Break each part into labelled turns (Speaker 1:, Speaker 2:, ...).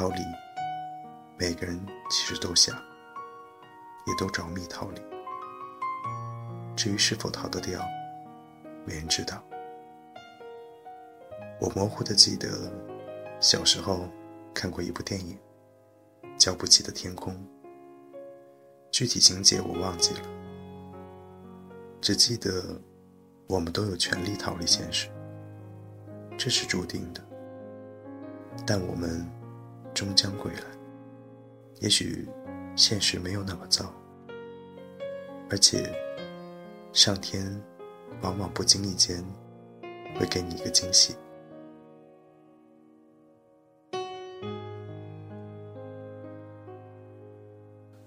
Speaker 1: 逃离，每个人其实都想，也都着迷逃离。至于是否逃得掉，没人知道。我模糊的记得，小时候看过一部电影，叫《不羁的天空》。具体情节我忘记了，只记得我们都有权利逃离现实，这是注定的。但我们。终将归来。也许现实没有那么糟，而且上天往往不经意间会给你一个惊喜。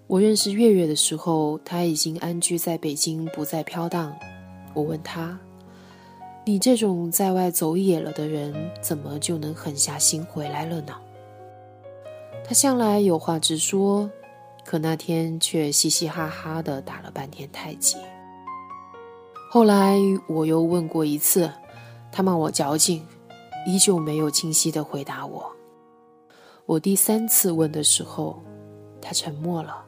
Speaker 2: 我认识月月的时候，他已经安居在北京，不再飘荡。我问他：“你这种在外走野了的人，怎么就能狠下心回来了呢？”向来有话直说，可那天却嘻嘻哈哈的打了半天太极。后来我又问过一次，他骂我矫情，依旧没有清晰的回答我。我第三次问的时候，他沉默了。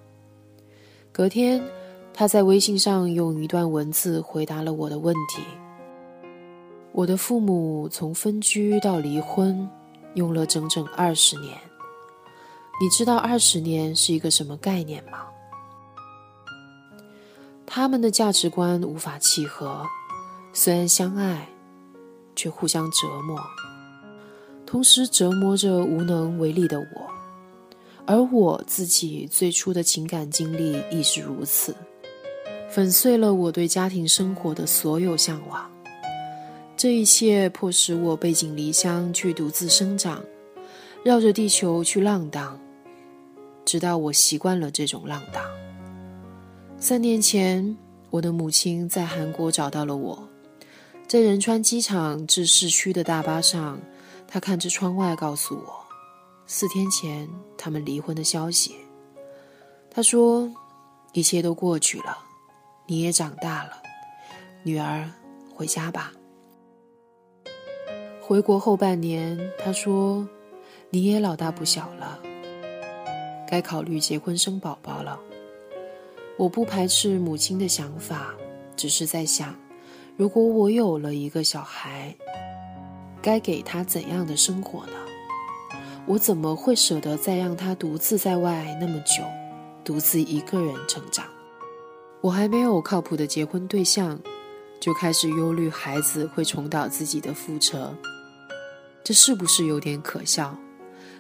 Speaker 2: 隔天，他在微信上用一段文字回答了我的问题。我的父母从分居到离婚，用了整整二十年。你知道二十年是一个什么概念吗？他们的价值观无法契合，虽然相爱，却互相折磨，同时折磨着无能为力的我。而我自己最初的情感经历亦是如此，粉碎了我对家庭生活的所有向往。这一切迫使我背井离乡去独自生长，绕着地球去浪荡。直到我习惯了这种浪荡。三年前，我的母亲在韩国找到了我，在仁川机场至市区的大巴上，她看着窗外告诉我，四天前他们离婚的消息。她说：“一切都过去了，你也长大了，女儿，回家吧。”回国后半年，她说：“你也老大不小了。”该考虑结婚生宝宝了。我不排斥母亲的想法，只是在想，如果我有了一个小孩，该给他怎样的生活呢？我怎么会舍得再让他独自在外那么久，独自一个人成长？我还没有靠谱的结婚对象，就开始忧虑孩子会重蹈自己的覆辙，这是不是有点可笑？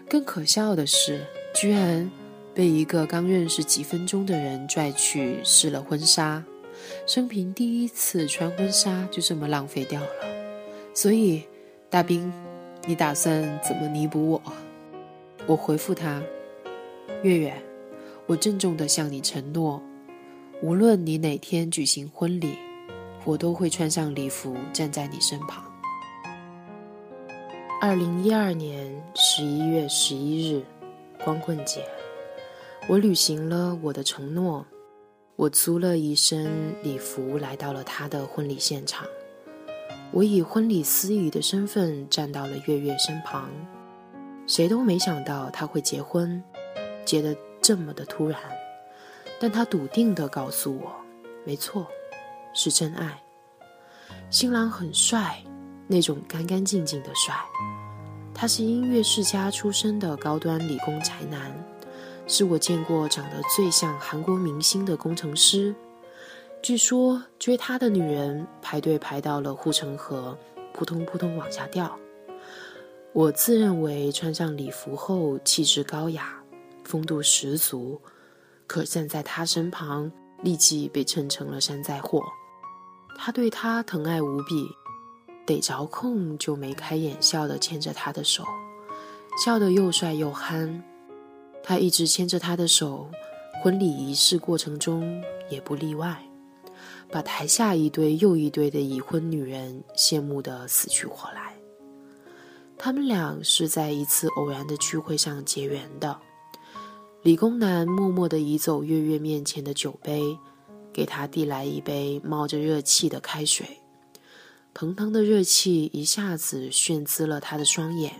Speaker 2: 更可笑的是。居然被一个刚认识几分钟的人拽去试了婚纱，生平第一次穿婚纱就这么浪费掉了。所以，大兵，你打算怎么弥补我？我回复他：月月，我郑重地向你承诺，无论你哪天举行婚礼，我都会穿上礼服站在你身旁。二零一二年十一月十一日。光棍节，我履行了我的承诺，我租了一身礼服来到了他的婚礼现场。我以婚礼司仪的身份站到了月月身旁。谁都没想到他会结婚，结得这么的突然。但他笃定地告诉我，没错，是真爱。新郎很帅，那种干干净净的帅。他是音乐世家出身的高端理工才男，是我见过长得最像韩国明星的工程师。据说追他的女人排队排到了护城河，扑通扑通往下掉。我自认为穿上礼服后气质高雅，风度十足，可站在他身旁，立即被称成了山寨货。他对他疼爱无比，逮着空就眉开眼笑地牵着他的手，笑得又帅又憨。他一直牵着他的手，婚礼仪式过程中也不例外，把台下一堆又一堆的已婚女人羡慕得死去活来。他们俩是在一次偶然的聚会上结缘的。理工男默默地移走月月面前的酒杯，给他递来一杯冒着热气的开水。腾腾的热气一下子炫滋了他的双眼。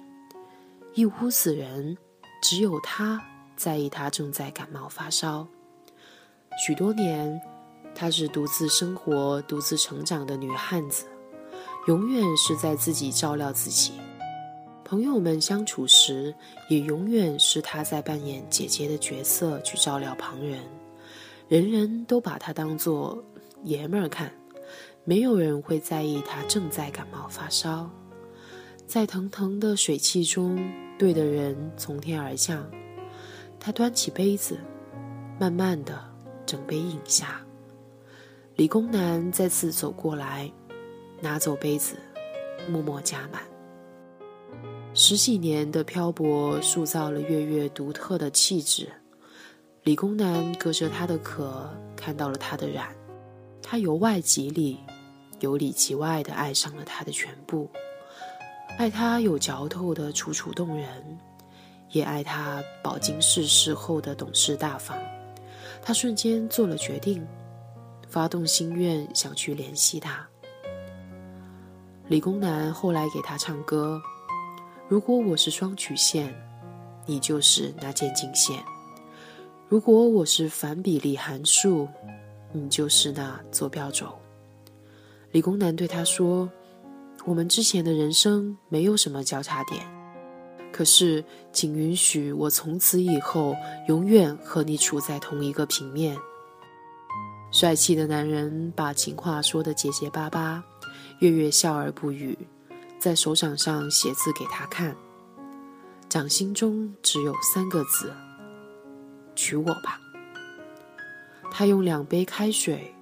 Speaker 2: 一屋子人，只有他在意他正在感冒发烧。许多年，她是独自生活、独自成长的女汉子，永远是在自己照料自己。朋友们相处时，也永远是她在扮演姐姐的角色去照料旁人，人人都把她当做爷们儿看，没有人会在意他正在感冒发烧。在腾腾的水汽中，对的人从天而降，他端起杯子，慢慢的整杯饮下。理工男再次走过来，拿走杯子，默默加满。十几年的漂泊塑造了月月独特的气质。理工男隔着他的壳看到了他的染，他由外及里，由里及外的爱上了他的全部，爱他有嚼头的楚楚动人，也爱他饱经世事后的懂事大方。他瞬间做了决定，发动心愿想去联系他。理工男后来给他唱歌。如果我是双曲线，你就是那渐进线；如果我是反比例函数，你就是那坐标轴。理工男对他说：“我们之前的人生没有什么交叉点，可是，请允许我从此以后永远和你处在同一个平面。”帅气的男人把情话说得结结巴巴，月月笑而不语。在手掌上写字给他看，掌心中只有三个字：“娶我吧。”他用两杯开水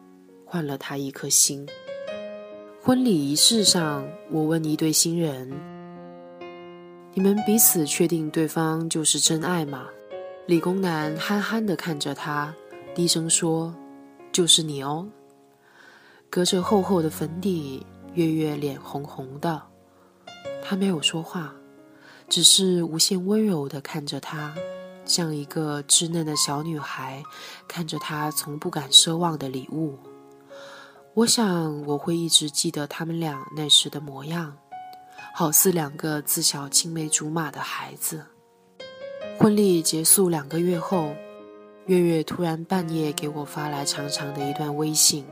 Speaker 2: 换了他一颗心。婚礼仪式上，我问一对新人：“你们彼此确定对方就是真爱吗？”理工男憨憨地看着他，低声说：“就是你哦。”隔着厚厚的粉底，月月脸红红的。他没有说话，只是无限温柔地看着他，像一个稚嫩的小女孩看着他从不敢奢望的礼物。我想我会一直记得他们俩那时的模样，好似两个自小青梅竹马的孩子。婚礼结束两个月后，月月突然半夜给我发来长长的一段微信。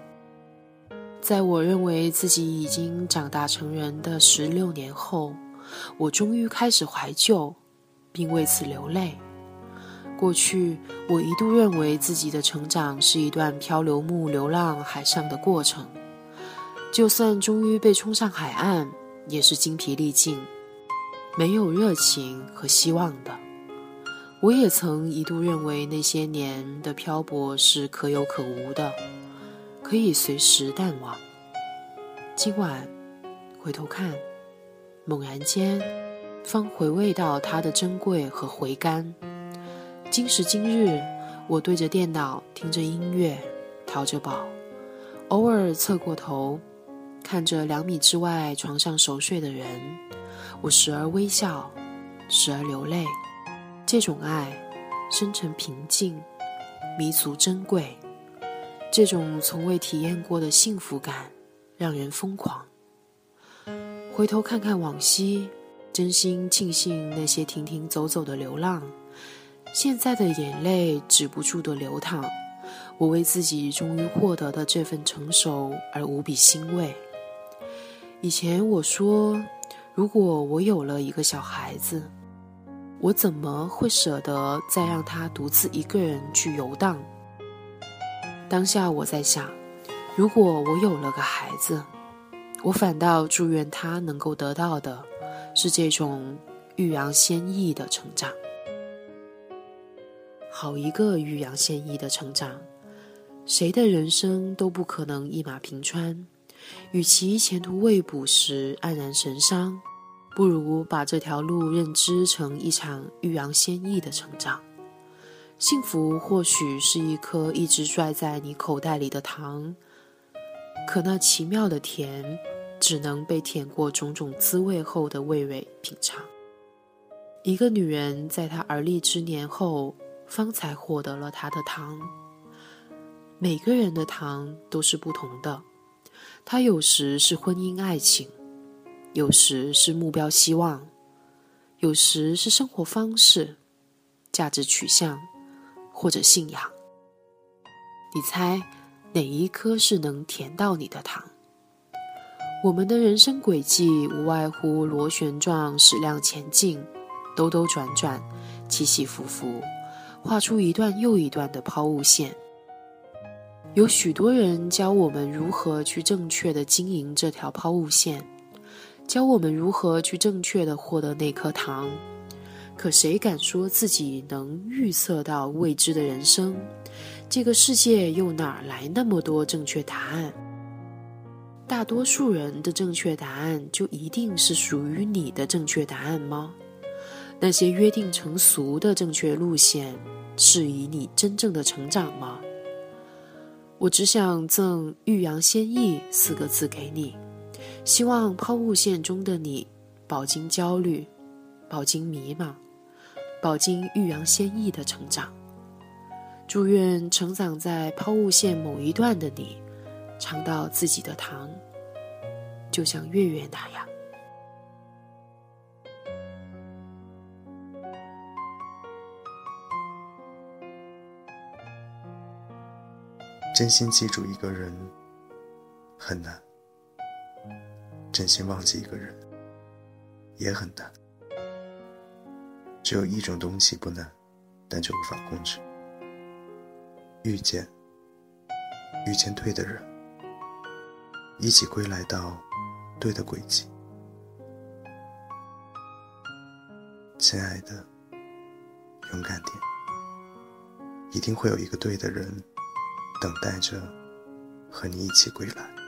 Speaker 2: 在我认为自己已经长大成人的十六年后，我终于开始怀旧，并为此流泪。过去，我一度认为自己的成长是一段漂流木流浪海上的过程，就算终于被冲上海岸，也是精疲力尽，没有热情和希望的。我也曾一度认为那些年的漂泊是可有可无的。可以随时淡忘。今晚回头看，猛然间，方回味到它的珍贵和回甘。今时今日，我对着电脑听着音乐，淘着宝，偶尔侧过头，看着两米之外床上熟睡的人，我时而微笑，时而流泪。这种爱，深沉平静，弥足珍贵。这种从未体验过的幸福感，让人疯狂。回头看看往昔，真心庆幸那些停停走走的流浪。现在的眼泪止不住的流淌，我为自己终于获得的这份成熟而无比欣慰。以前我说，如果我有了一个小孩子，我怎么会舍得再让他独自一个人去游荡？当下我在想，如果我有了个孩子，我反倒祝愿他能够得到的是这种欲扬先抑的成长。好一个欲扬先抑的成长。谁的人生都不可能一马平川，与其前途未卜时黯然神伤，不如把这条路认知成一场欲扬先抑的成长。幸福或许是一颗一直拽在你口袋里的糖，可那奇妙的甜，只能被舔过种种滋味后的味蕾品尝。一个女人在她而立之年后，方才获得了他的糖。每个人的糖都是不同的，它有时是婚姻爱情，有时是目标希望，有时是生活方式、价值取向或者信仰。你猜哪一颗是能甜到你的糖？我们的人生轨迹无外乎螺旋状矢量前进，兜兜转转，起起伏伏，画出一段又一段的抛物线。有许多人教我们如何去正确的经营这条抛物线，教我们如何去正确的获得那颗糖。可谁敢说自己能预测到未知的人生？这个世界又哪来那么多正确答案？大多数人的正确答案就一定是属于你的正确答案吗？那些约定成俗的正确路线，适宜你真正的成长吗？我只想赠“欲扬先抑”四个字给你，希望抛物线中的你饱经焦虑，饱经迷茫，饱经欲扬先抑的成长。祝愿成长在抛物线某一段的你，尝到自己的糖，就像月月那样。
Speaker 3: 真心记住一个人很难，真心忘记一个人也很难。只有一种东西不难，但却无法控制：遇见，遇见对的人，一起归来到对的轨迹。亲爱的，勇敢点，一定会有一个对的人。等待着和你一起归来。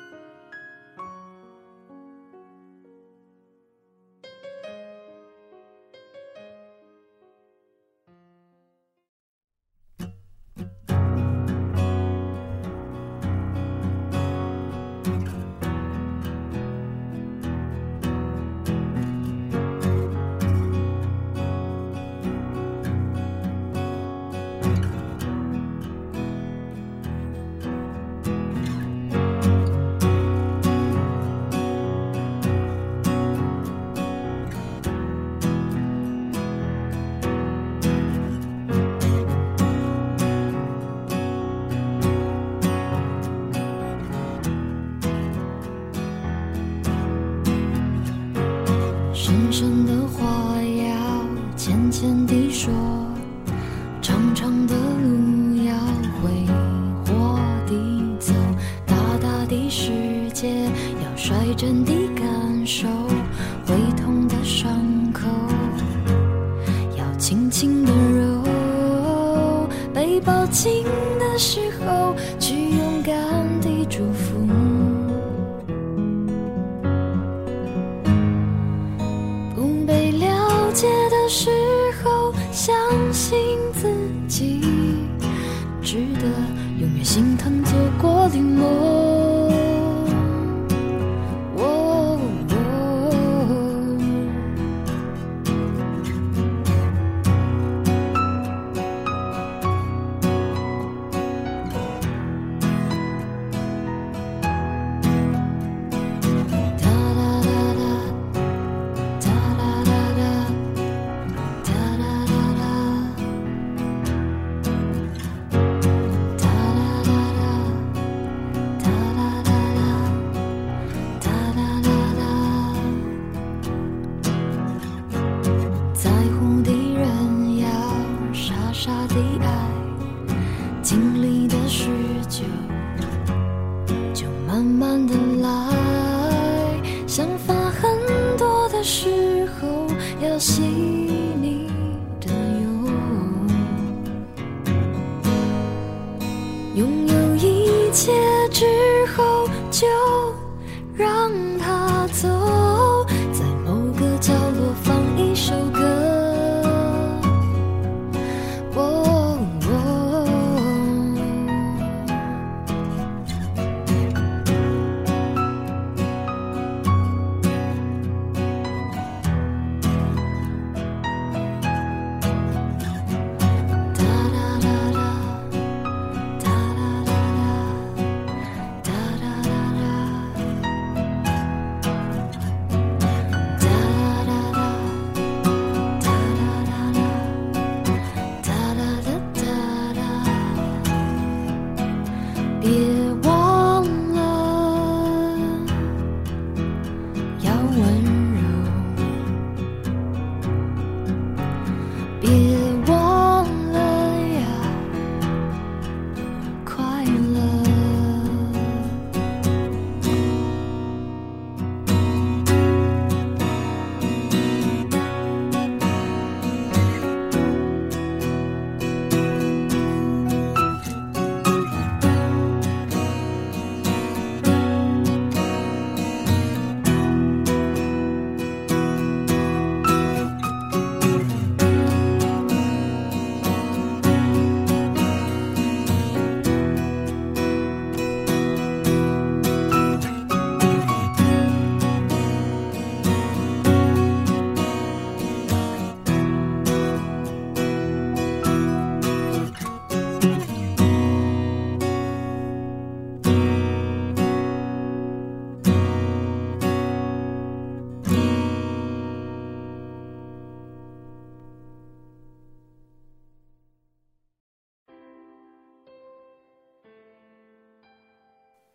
Speaker 3: 过零落。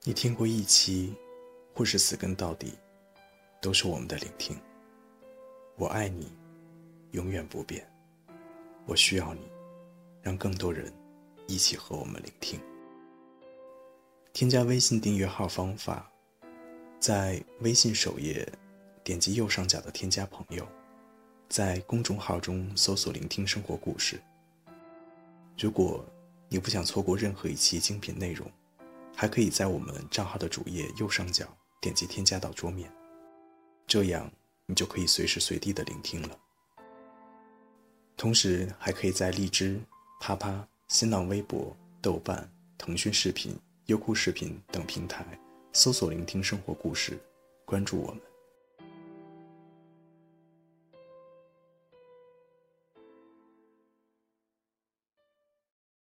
Speaker 1: 你听过一期，或是死跟到底，都是我们的聆听。我爱你，永远不变。我需要你，让更多人一起和我们聆听。添加微信订阅号方法，在微信首页点击右上角的添加朋友，在公众号中搜索“聆听生活故事”。如果你不想错过任何一期精品内容。还可以在我们账号的主页右上角点击添加到桌面，这样你就可以随时随地的聆听了。同时，还可以在荔枝、啪啪、新浪微博、豆瓣、腾讯视频、优酷视频等平台搜索“聆听生活故事”，关注我们。